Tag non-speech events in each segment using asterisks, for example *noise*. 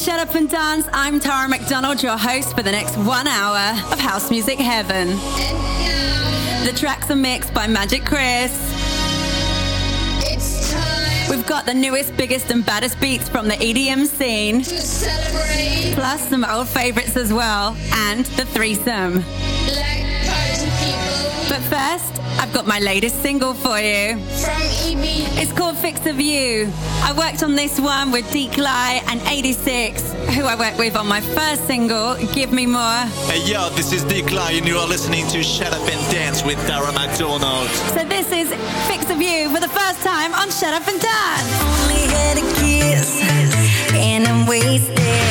Shut Up and Dance. I'm Tara McDonald, your host for the next one hour of House Music Heaven. The tracks are mixed by Magic Chris. We've got the newest, biggest, and baddest beats from the EDM scene. Plus some old favorites as well, and the threesome. But first, I've got my latest single for you. From EB. It's called Fix of You. I worked on this one with Decly and 86, who I worked with on my first single, Give Me More. Hey yo, this is Decly and you are listening to Shut Up and Dance with Tara McDonald. So this is Fix of You for the first time on Shut Up and Dance. Only had a kiss and I'm wasted.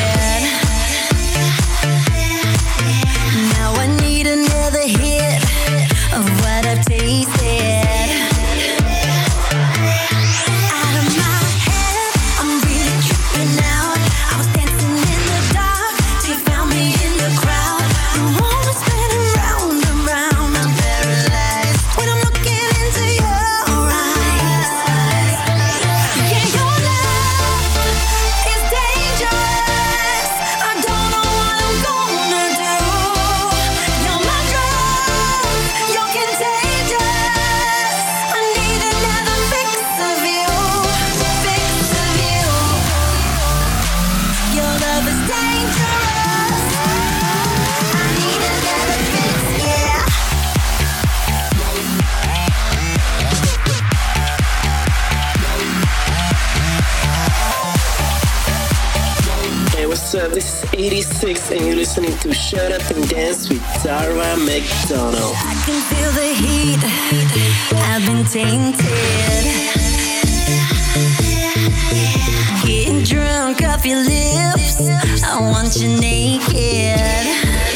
86, and you're listening to Shut Up and Dance with Tara McDonald. I can feel the heat. I've been tainted. Getting drunk off your lips. I want you naked.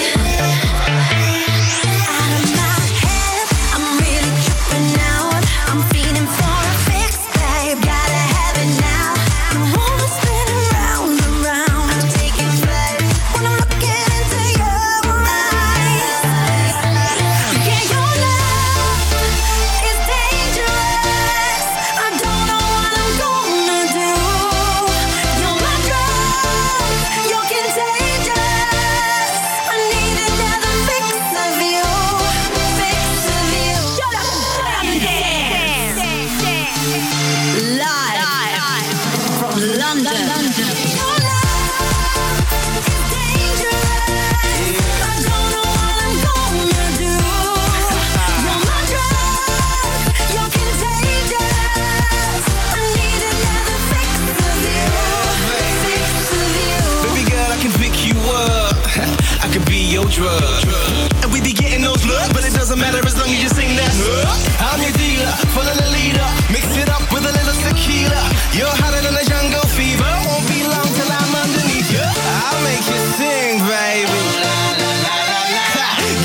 The leader. Mix it up with a little tequila. You're hotter than a jungle fever. Won't be long till I'm underneath you. I'll make you sing, baby.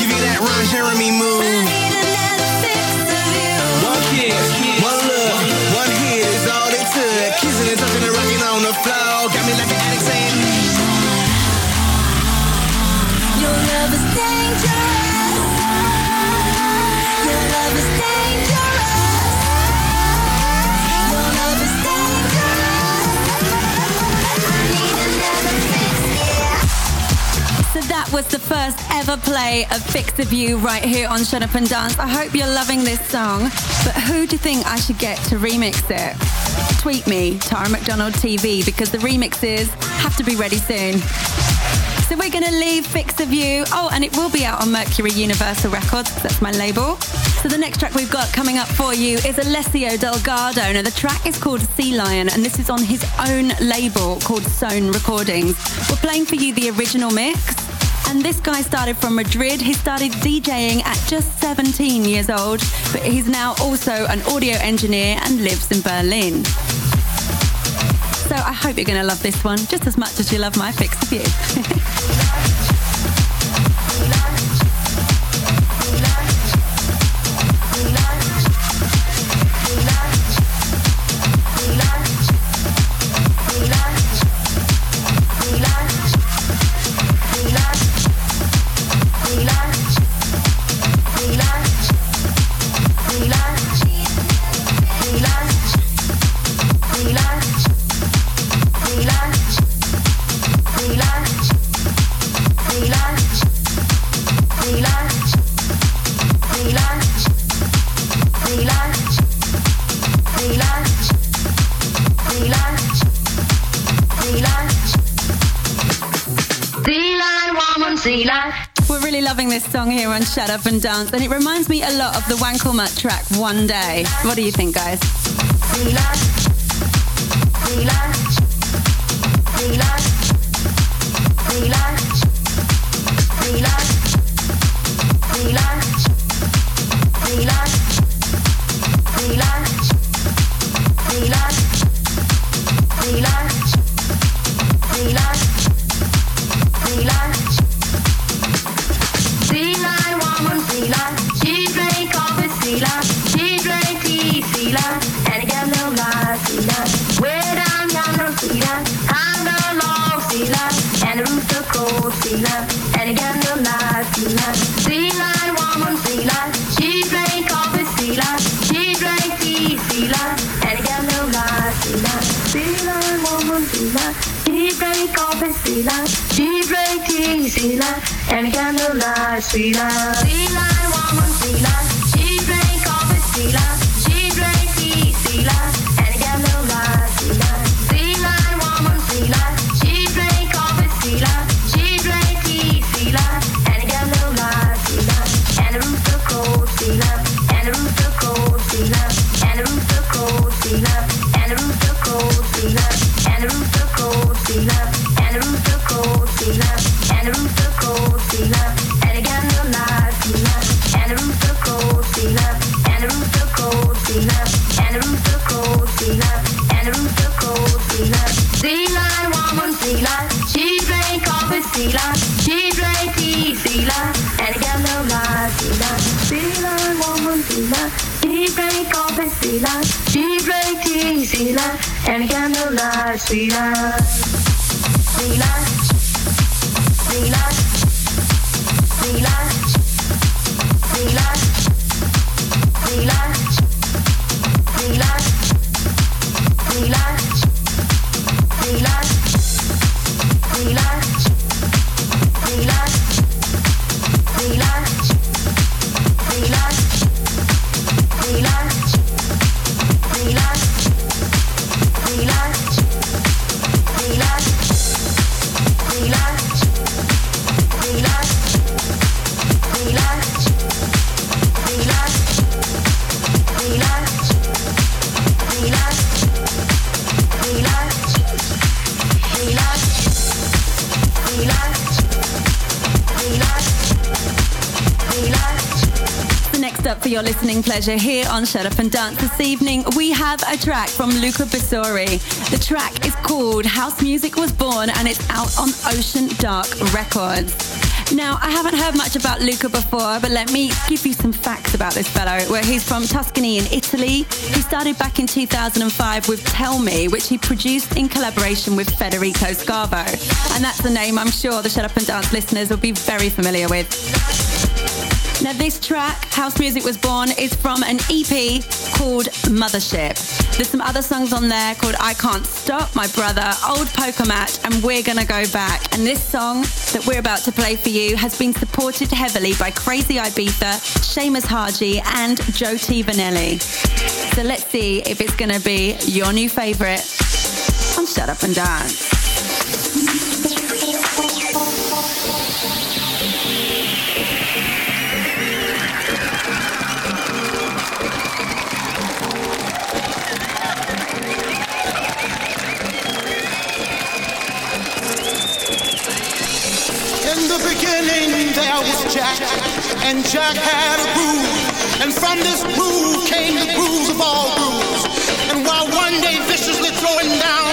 Give you that Ron Jeremy move. I need another fix of you. One kiss, one look, one hit is all it took. Kissing and touching and rocking on the floor. Got me like an addict that was the first ever play of Fix of You right here on Shut Up and Dance. I hope you're loving this song. But who do you think I should get to remix it? Tweet me, Tara McDonald TV, because the remixes have to be ready soon. So we're going to leave Fix of You. Oh, and it will be out on Mercury Universal Records, that's my label. So the next track we've got coming up for you is Alessio Delgado. Now the track is called Sea Lion, and this is on his own label called Zone Recordings. We're playing for you the original mix. And this guy started from Madrid. He started DJing at just 17 years old, but he's now also an audio engineer and lives in Berlin. So I hope you're going to love this one just as much as you love my fix of you. *laughs* Shut Up and Dance, and it reminds me a lot of the Wankelmut track One Day. What do you think, guys? and respirar. Listening pleasure here on Shut Up and Dance this evening, we have a track from Luca Bissori. The track is called House Music Was Born and it's out on Ocean Dark Records. Now, I haven't heard much about Luca before, but let me give you some facts about this fellow. Where he's from Tuscany in Italy. He started back in 2005 with Tell Me, which he produced in collaboration with Federico Scavo. And that's a name I'm sure the Shut Up and Dance listeners will be very familiar with. Now, this track, House Music Was Born, is from an EP called Mothership. There's some other songs on there called I Can't Stop, My Brother, Old Poker Match, and We're Gonna Go Back. And this song that we're about to play for you has been supported heavily by Crazy Ibiza, Seamus Haji, and Joe T. Vannelli. So let's see if it's gonna be your new favourite on Shut Up and Dance. Beginning there was Jack, and Jack had a groove, and from this groove came the grooves of all grooves. And while one day viciously throwing down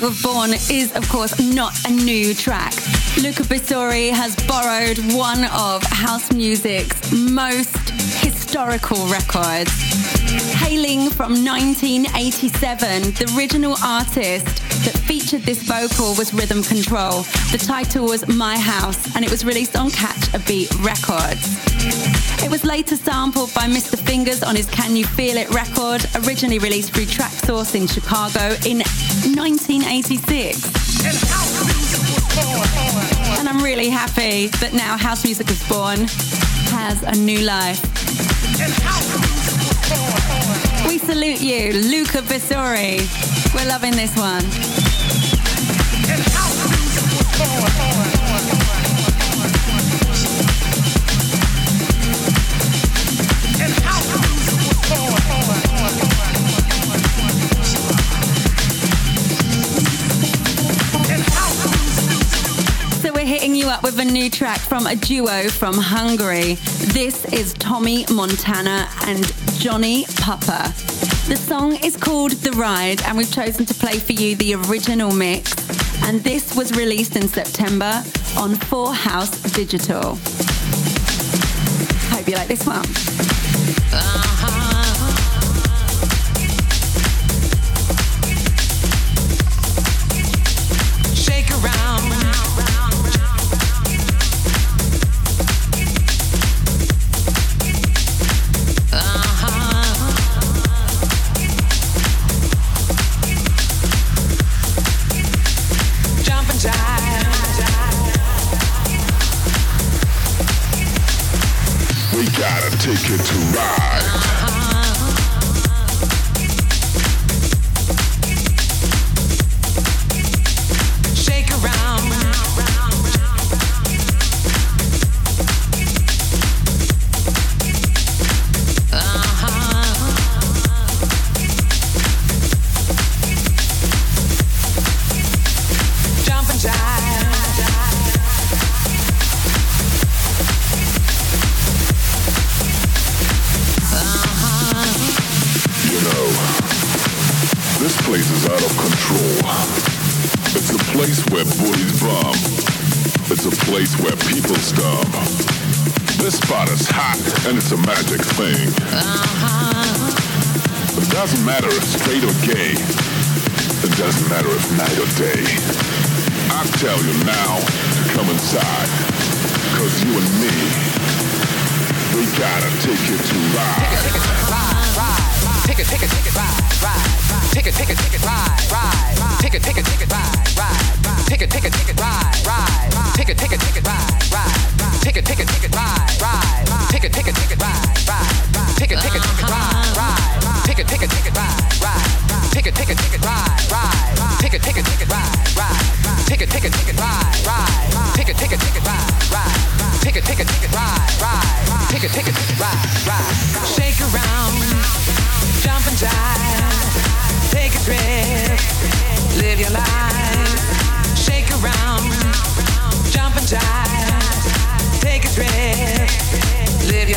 Music Was Born is, of course, not a new track. Luca Bissori has borrowed one of house music's most historical records. Hailing from 1987, the original artist that featured this vocal was Rhythm Control. The title was My House, and it was released on Catch a Beat Records. It was later sampled by Mr. Fingers on his Can You Feel It record, originally released through Traxsource in Chicago in 1986. And I'm really happy that now House Music Was Born has a new life. We salute you, Luca Bissori. We're loving this one. With a new track from a duo from Hungary. This is Tommy Montana and Johnny Pupper. The song is called The Ride, and we've chosen to play for you the original mix. And this was released in September on Four House Digital. Hope you like this one.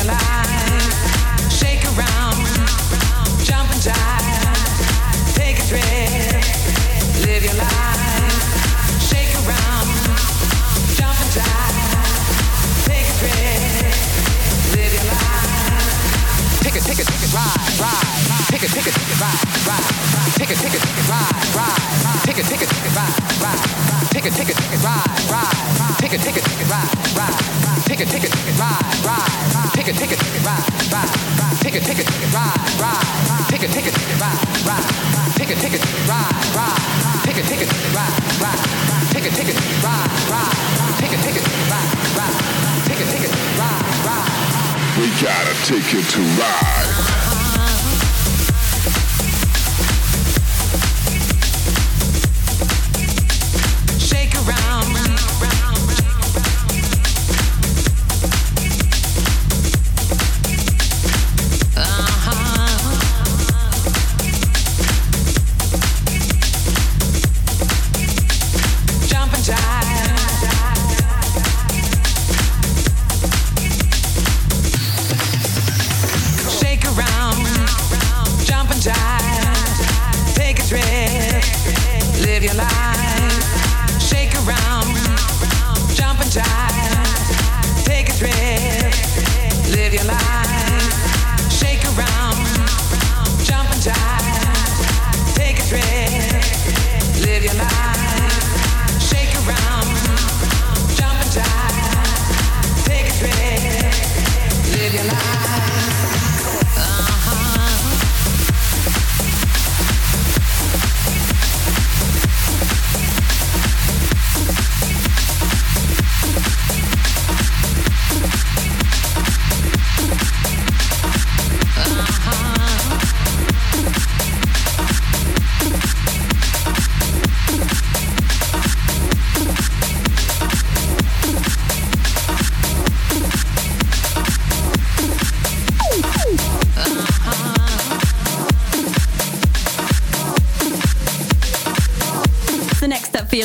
Life. Ride. Take it, ride, ride. Take it, take it, ride, ride. Take it, take it, ride, ride. Take it, take ride, ride. Take it, take ride, ride. Take it, take ride, ride. Take it, take ride, ride. Take it, take ride, ride. Take it, take ride, ride. Take it, take ride, ride. Take it, take ride, ride. Take it, take ride, ride. Take it, take ride, ride. Take it, ride, ride. We gotta take it to ride.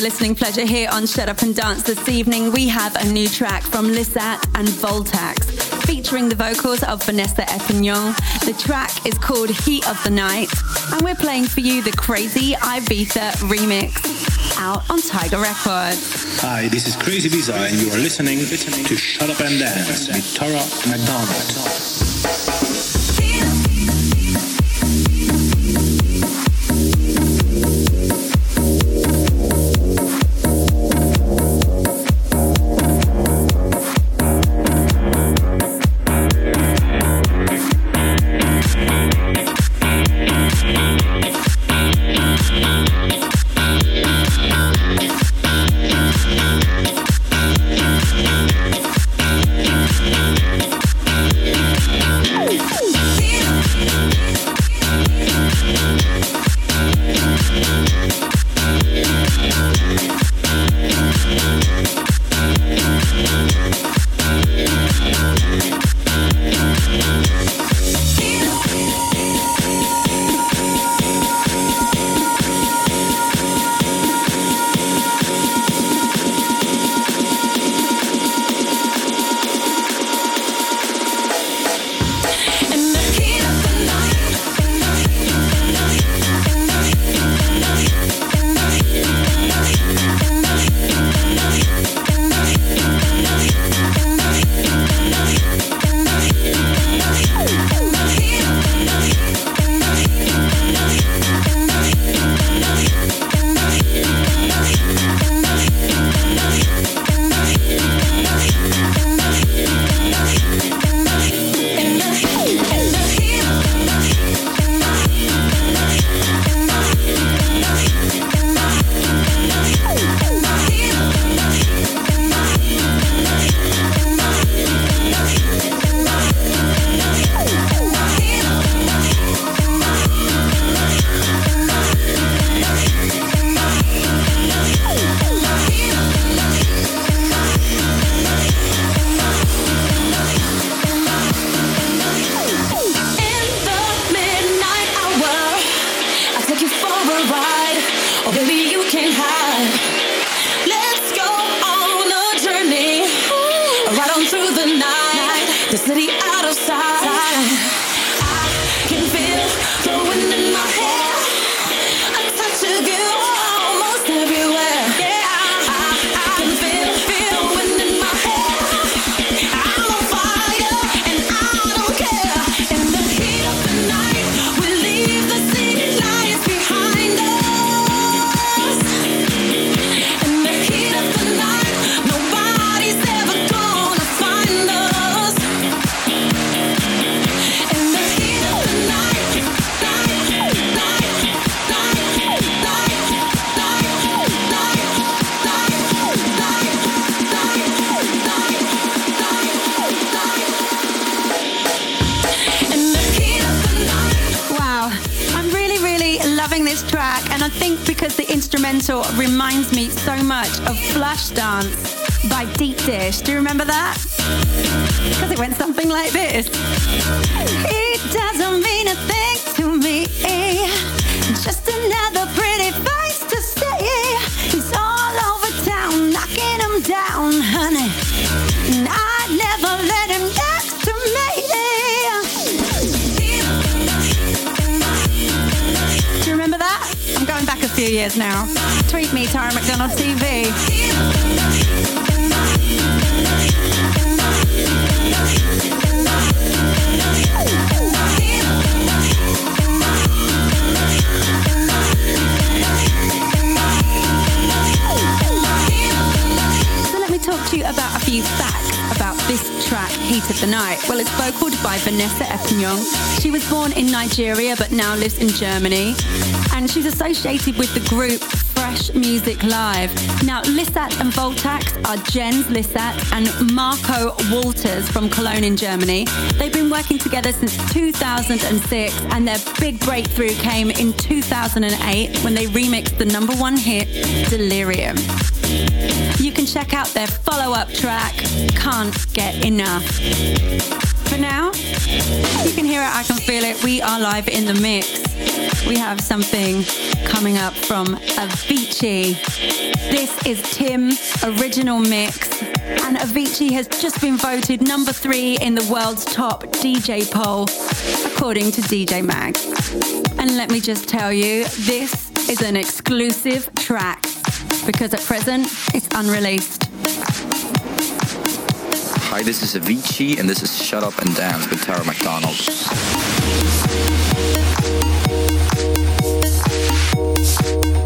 Your listening pleasure here on Shut Up and Dance this evening, we have a new track from Lissat and Voltax, featuring the vocals of Vanessa Epignon. The track is called Heat of the Night, and we're playing for you the Crazy Ibiza remix, out on Tiger Records. Hi, this is Crazy Ibiza, and you are listening to Shut Up and Dance with Tara McDonald. This track, and I think because the instrumental reminds me so much of Flashdance by Deep Dish. Do you remember that? Because it went something like this. It doesn't mean a thing to me. Few years now. Tweet me, Tara McDonald TV. So let me talk to you about a few facts this track, Heat of the Night. Well, it's vocaled by Vanessa Epignon. She was born in Nigeria but now lives in Germany. And she's associated with the group Fresh Music Live. Now, Lissat and Voltax are Jens Lissat and Marco Walters from Cologne in Germany. They've been working together since 2006 and their big breakthrough came in 2008 when they remixed the number one hit, Delirium. You can check out their follow up track, Can't Get Enough. For now, you can hear it, I can feel it. We are live in the mix. We have something coming up from Avicii. This is Tim's original mix, and Avicii has just been voted number three in the world's top DJ poll, according to DJ Mag. And let me just tell you, this is an exclusive track because at present it's unreleased. Hi, this is Avicii, and this is Shut Up and Dance with Tara McDonald. Thank you.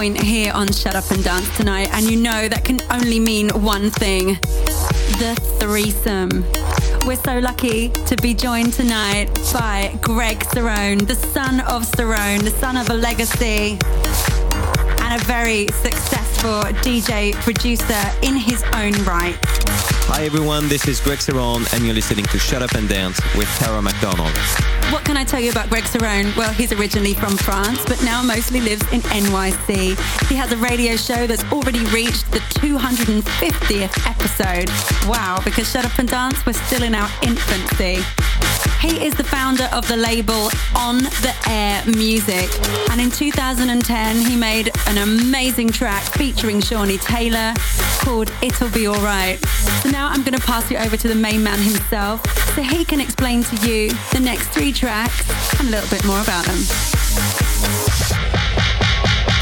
Point here on Shut Up and Dance tonight, and you know that can only mean one thing the threesome. We're so lucky to be joined tonight by Greg Cerrone, the son of Cerrone, the son of a legacy, and a very successful DJ producer in his own right. Hi everyone, this is Greg Cerrone and you're listening to Shut Up and Dance with Tara McDonald. What can I tell you about Greg Cerrone? Well, he's originally from France, but now mostly lives in NYC. He has a radio show that's already reached the 250th episode. Wow, because Shut Up and Dance, we're still in our infancy. He is the founder of the label On the Air Music. And in 2010, he made an amazing track featuring Shawnee Taylor called It'll Be Alright. So now I'm going to pass you over to the main man himself so he can explain to you the next three tracks and a little bit more about them.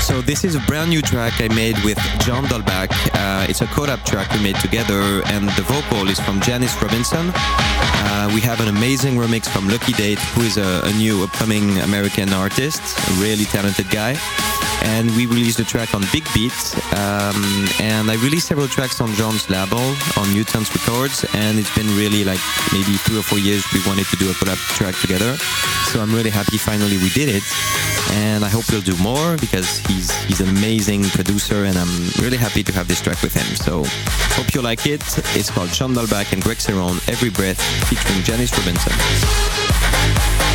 So this is a brand new track I made with John Dolbach. Uh, it's a collab track we made together and the vocal is from Janice Robinson. Uh, we have an amazing remix from Lucky Date, who is a, a new upcoming American artist, a really talented guy. And we released the track on Big Beat. Um, and I released several tracks on John's label, on Newtons Records. And it's been really like maybe two or four years we wanted to do a collab track together. So I'm really happy finally we did it. And I hope we'll do more because he's he's an amazing producer and I'm really happy to have this track with him. So hope you like it. It's called John and Greg Cerrone, Every Breath, featuring Janice Robinson.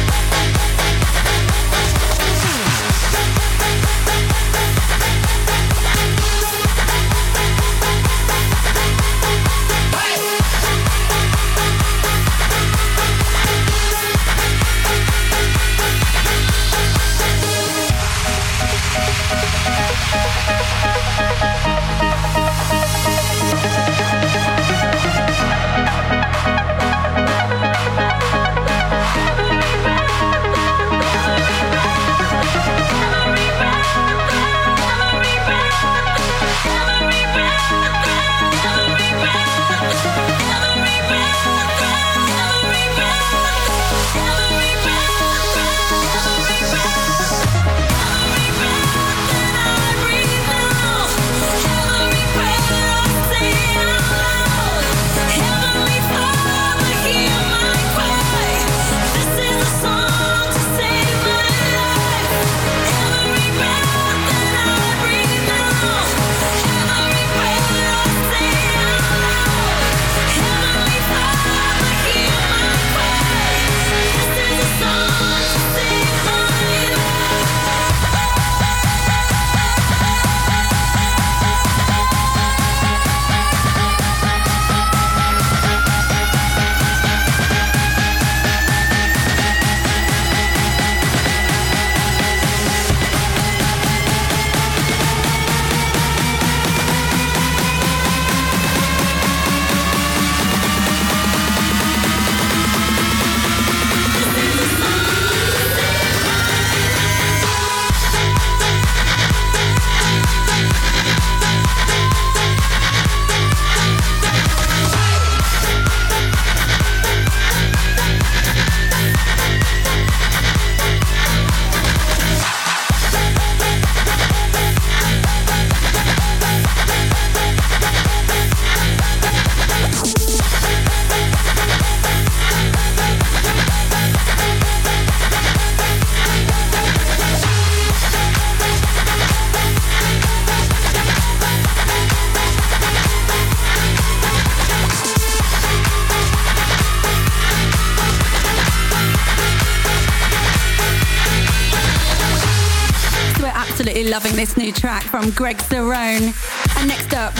Track from Greg Cerrone. And next up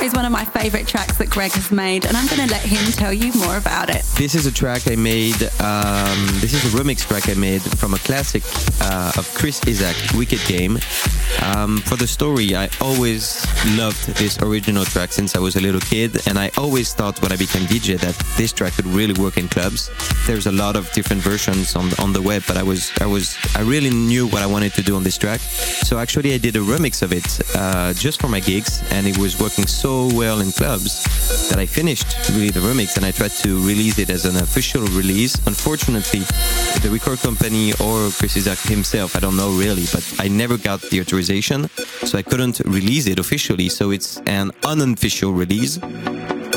is one of my favorite tracks that Greg has made, and I'm going to let him tell you more about it. This is a track I made. Um, this is a remix track I made from a classic uh, of Chris Isaak, Wicked Game. Um, for the story, I always loved this original track since I was a little kid, and I always thought when I became DJ that this track could really work in clubs. There's a lot of different versions on on the web, but I was I was I really knew what I wanted to do on this track. So actually, I did a remix of it uh, just for my gigs, and it was working so well in clubs that I finished really the remix and I tried to release it as an official release. Unfortunately, the record company or Chris Isaak himself, I don't know really, but I never got the authorization, so I couldn't release it officially. So it's an unofficial release.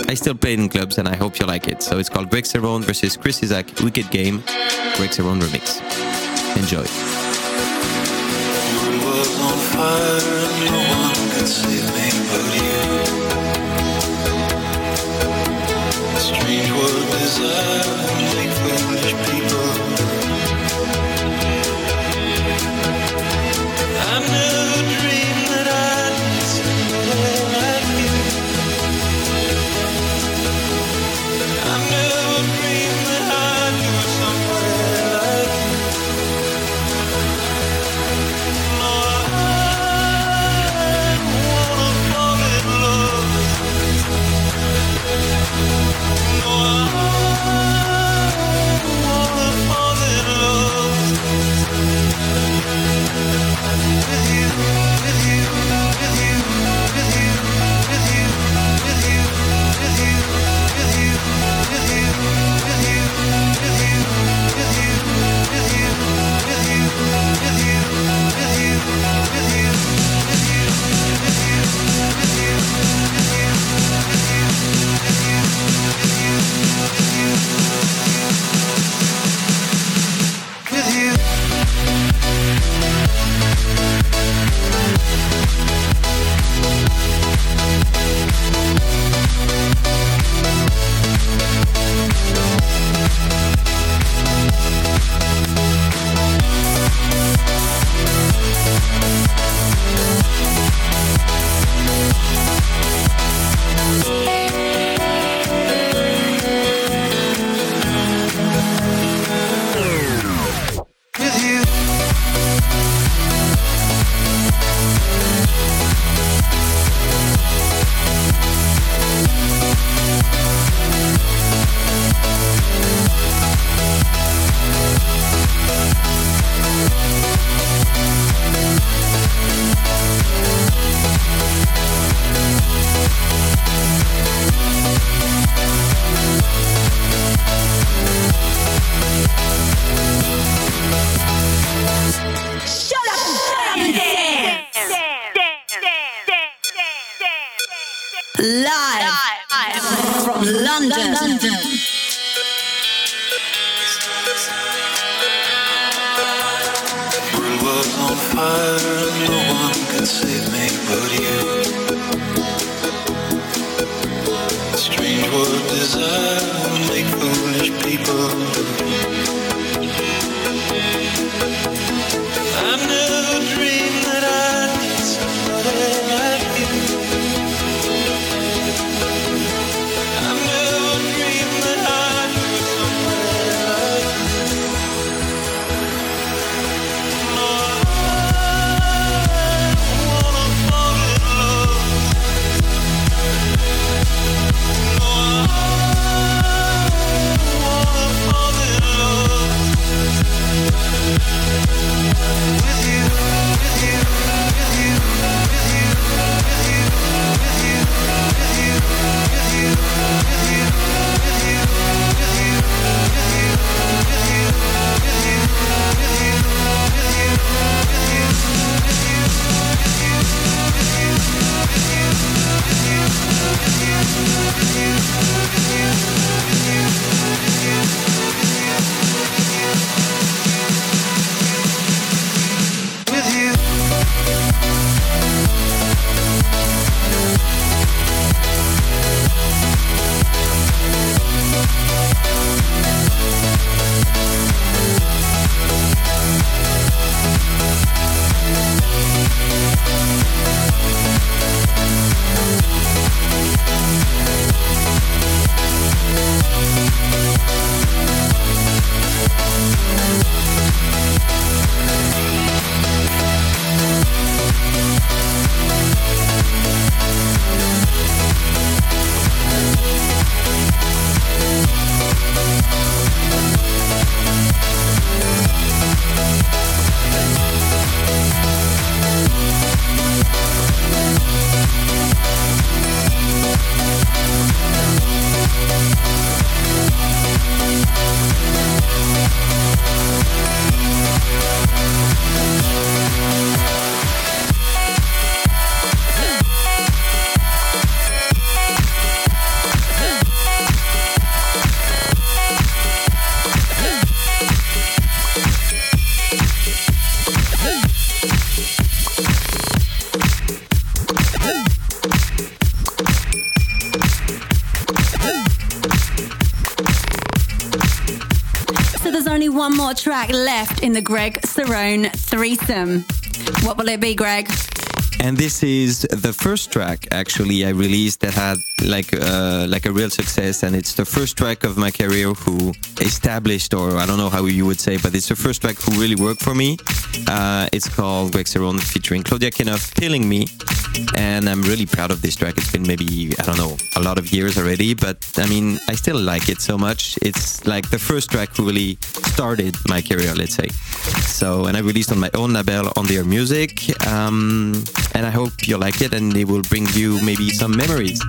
I still play it in clubs and I hope you like it. So it's called Greg Cerrone versus Chris Isaak Wicked Game, Greg Cerrone remix. Enjoy. Strange desire make foolish people. More track left in the Greg Cerrone threesome. What will it be, Greg? And this is the first track actually I released that had like uh, like a real success, and it's the first track of my career who established, or I don't know how you would say, but it's the first track who really worked for me. Uh, it's called Greg Cerrone featuring Claudia Kinoff, "Killing Me," and I'm really proud of this track. It's been maybe I don't know a lot of years already, but I mean I still like it so much. It's like the first track who really started my career, let's say. So, and I released on my own label On the Air Music, um, and I hope you like it, and it will bring you maybe some memories.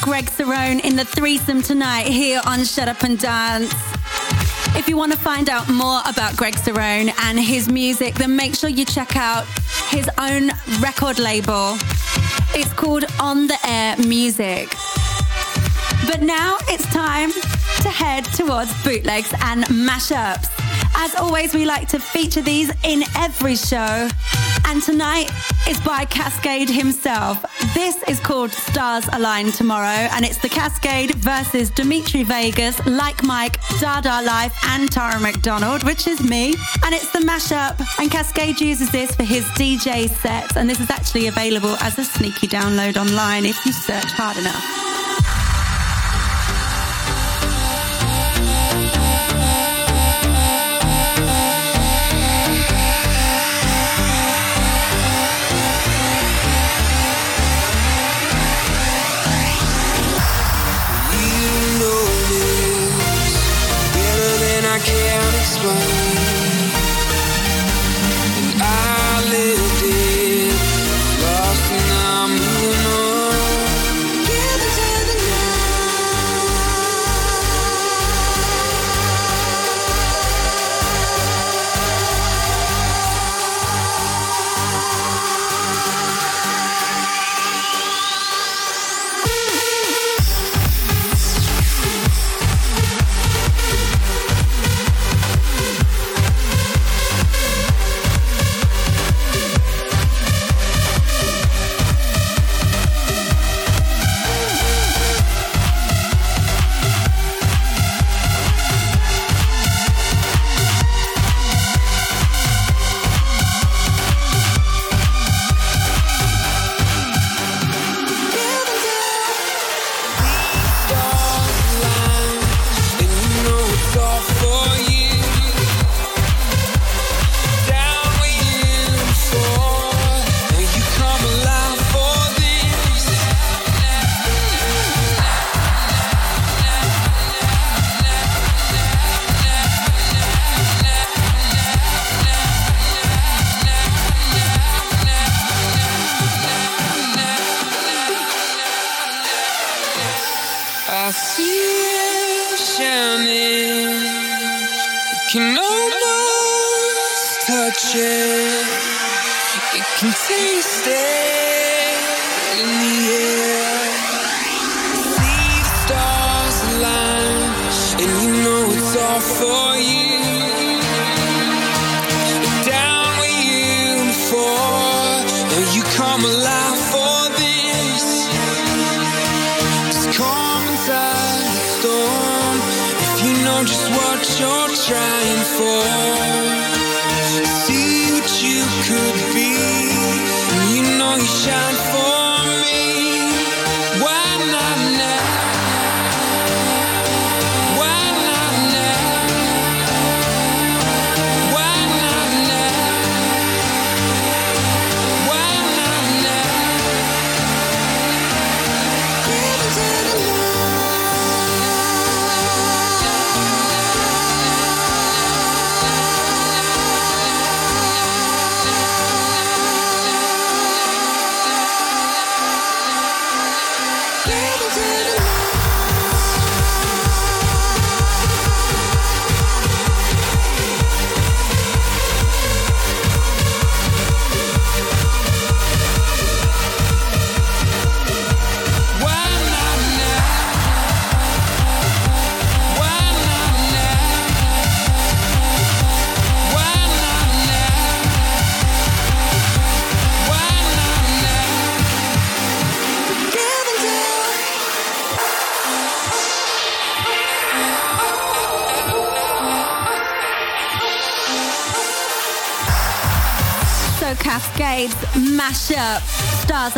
Greg Cerrone in the threesome tonight here on Shut Up and Dance. If you want to find out more about Greg Cerrone and his music, then make sure you check out his own record label. It's called On the Air Music. But now it's time to head towards bootlegs and mashups. As always, we like to feature these in every show. And tonight is by Kaskade himself. This is called Stars Align Tomorrow, and it's the Kaskade versus Dimitri Vegas, Like Mike, Dada Life, and Tara McDonald, which is me. And it's the mashup, and Kaskade uses this for his DJ sets, and this is actually available as a sneaky download online if you search hard enough.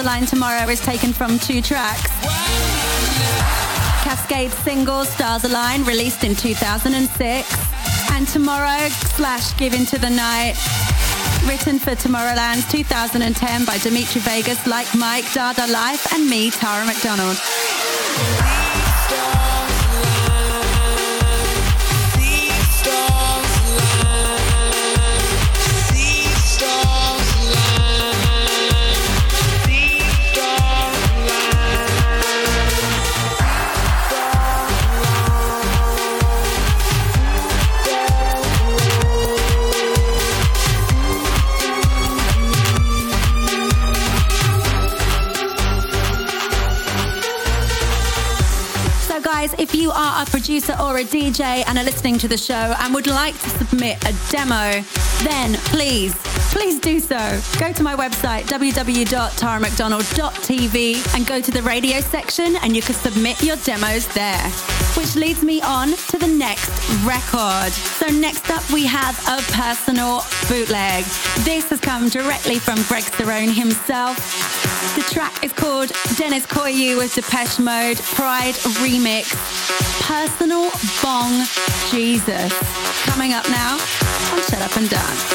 Align Tomorrow is taken from two tracks. Kaskade single Stars Align released in 2006 and Tomorrow slash Give Into the Night written for Tomorrowland's 2010 by Dimitri Vegas, Like Mike, Dada Life and me, Tara McDonald. A producer or a DJ and are listening to the show and would like to submit a demo, then please, please do so. Go to my website, www.taramcdonald.tv, and go to the radio section and you can submit your demos there. Which leads me on to the next record. So next up we have a personal bootleg. This has come directly from Greg Cerrone himself. The track is called Dennis Koyu with Depeche Mode Pride Remix. Personal Bong Jesus. Coming up now on Shut Up and Dance.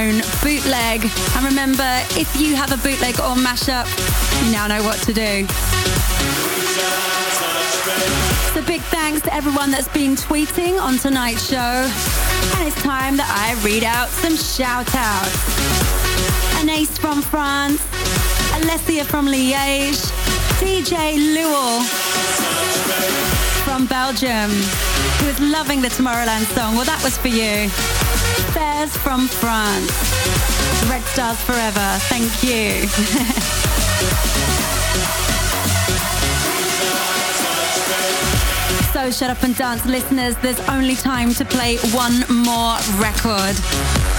Bootleg. And remember, if you have a bootleg or mashup, you now know what to do. So big thanks to everyone that's been tweeting on tonight's show. And it's time that I read out some shout outs. Anaïs from France, Alessia from Liège, DJ Luel from Belgium, who is loving the Tomorrowland song. Well, that was for you. Bears from France. Red Stars Forever. Thank you. *laughs* So, shut up and dance, listeners. There's only time to play one more record.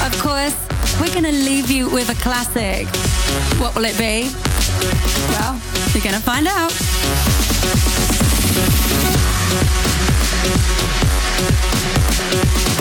Of course, we're going to leave you with a classic. What will it be? Well, you're going to find out. Shut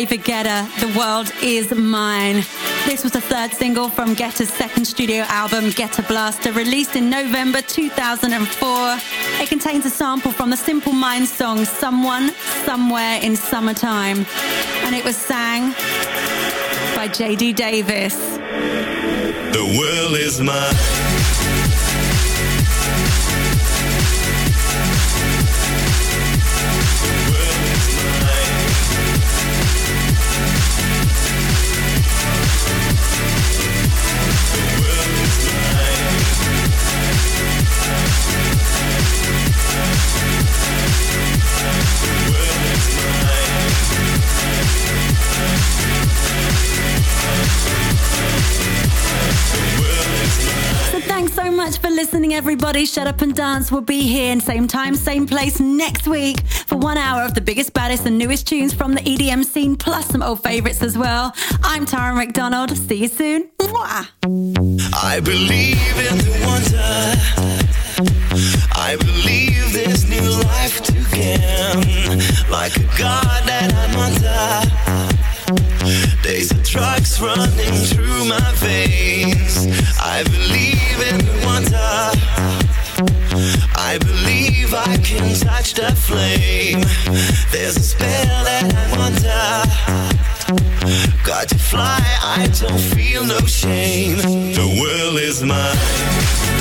David Guetta, The World Is Mine. This was the third single from Guetta's second studio album, Guetta Blaster, released in November 2004. It contains a sample from the Simple Minds song Someone, Somewhere in Summertime. And it was sang by JD Davis. The world is mine. Everybody. Shut up and dance. We'll be here in same time, same place next week for one hour of the biggest, baddest, and newest tunes from the EDM scene, plus some old favorites as well. I'm Tara McDonald. See you soon. Mwah. I believe in the wonder. I believe there's new life to gain. Like a god that I'm under. Days of drugs running through my veins. I believe in wonder. I believe I can touch the flame. There's a spell that I'm. Got to fly, I don't feel no shame. The world is mine.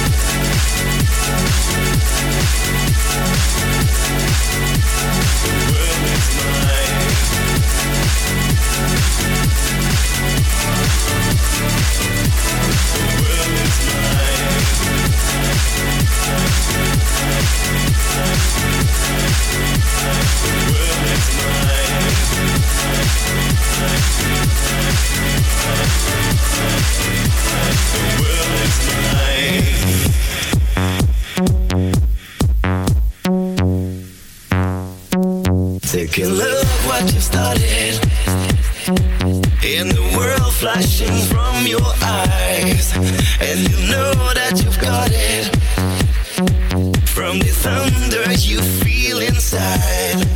From your eyes. And you know that you've got it. From the thunder you feel inside.